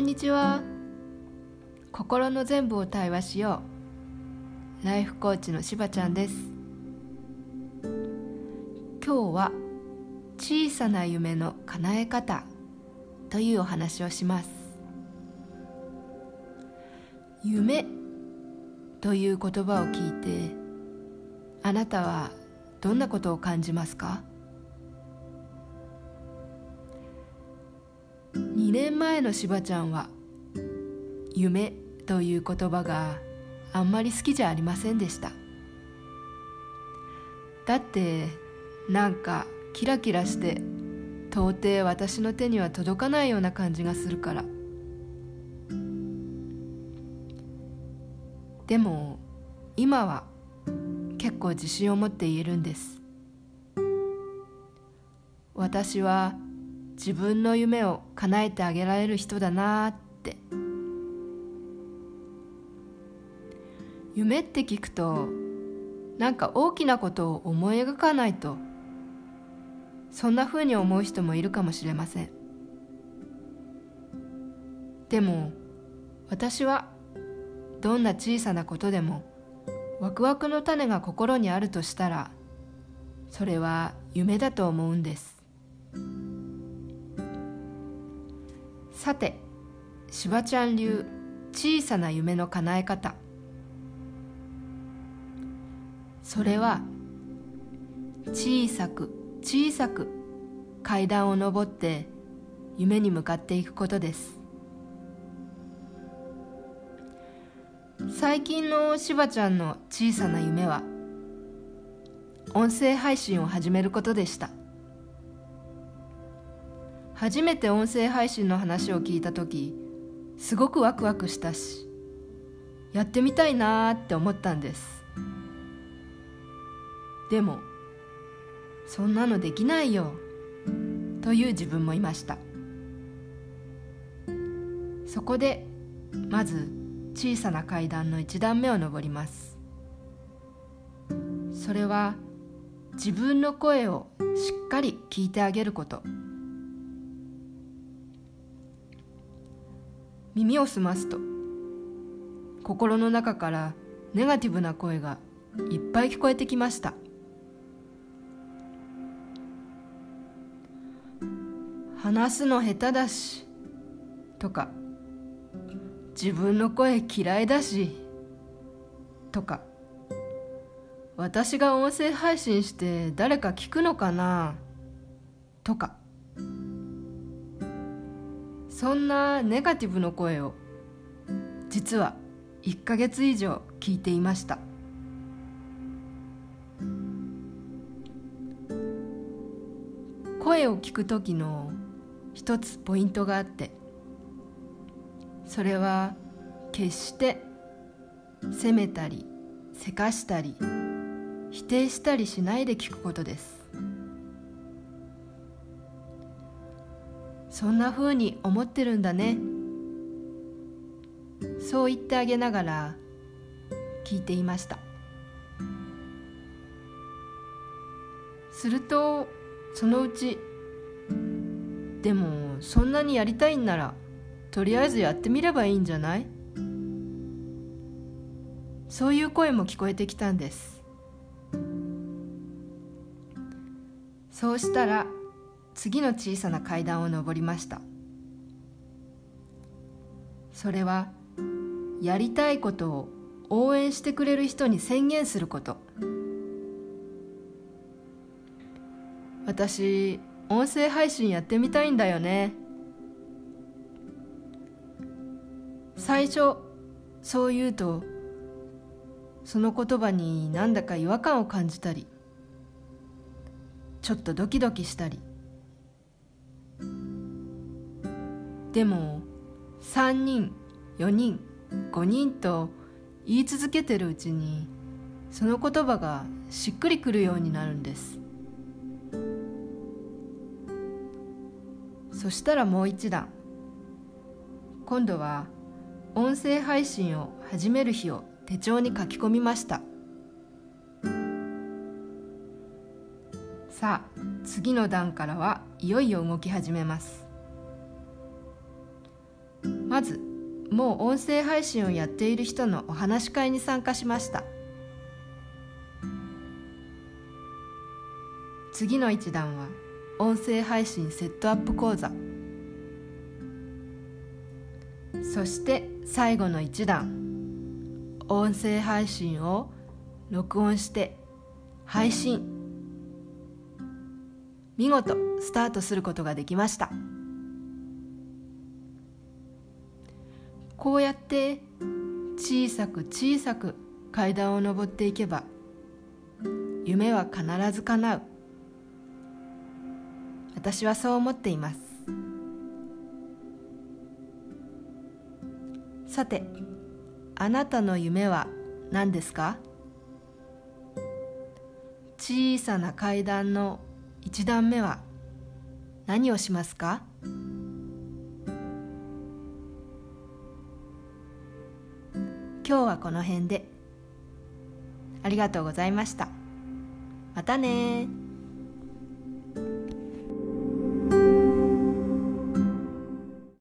んにちは。心の全部を対話しよう。ライフコーチのしばちゃんです。今日は小さな夢の叶え方というお話をします。夢という言葉を聞いてあなたはどんなことを感じますか？2年前のしばちゃんは夢という言葉があんまり好きじゃありませんでした。だってなんかキラキラして到底私の手には届かないような感じがするから。でも今は結構自信を持って言えるんです。私は自分の夢を叶えてあげられる人だなって。夢って聞くとなんか大きなことを思い描かないとそんなふうに思う人もいるかもしれません。でも私はどんな小さなことでもワクワクの種が心にあるとしたらそれは夢だと思うんです。さてしばちゃん流小さな夢の叶え方。それは小さく小さく階段を上って夢に向かっていくことです。最近のしばちゃんの小さな夢は音声配信を始めることでした。初めて音声配信の話を聞いた時すごくワクワクしたしやってみたいなーって思ったんです。でもそんなのできないよという自分もいました。そこでまず小さな階段の一段目を登ります。それは自分の声をしっかり聞いてあげること。耳を澄ますと。心の中からネガティブな声がいっぱい聞こえてきました。話すの下手だしとか自分の声嫌いだしとか私が音声配信して誰か聞くのかなとかそんなネガティブの声を実は1ヶ月以上聞いていました。声を聞く時の一つポイントがあってそれは決して責めたりせかしたり否定したりしないで聞くことです。そんなふうに思ってるんだね。そう言ってあげながら聞いていました。するとそのうちでもそんなにやりたいんならとりあえずやってみればいいんじゃない？そういう声も聞こえてきたんです。そうしたら次の小さな階段を上りました。それはやりたいことを応援してくれる人に宣言すること。私音声配信やってみたいんだよね。最初そう言うとその言葉になんだか違和感を感じたりちょっとドキドキしたり。でも3人4人5人と言い続けてるうちにその言葉がしっくりくるようになるんです。そしたらもう一段。今度は音声配信を始める日を手帳に書き込みました。さあ次の段からはいよいよ動き始めます。まずもう音声配信をやっている人のお話し会に参加しました。次の一段は音声配信セットアップ講座。そして最後の一段音声配信を録音して配信。見事スタートすることができました。こうやって小さく小さく階段を上っていけば夢は必ず叶う。私はそう思っています。さてあなたの夢は何ですか？小さな階段の一段目は何をしますか？今日はこの辺で。ありがとうございました。またね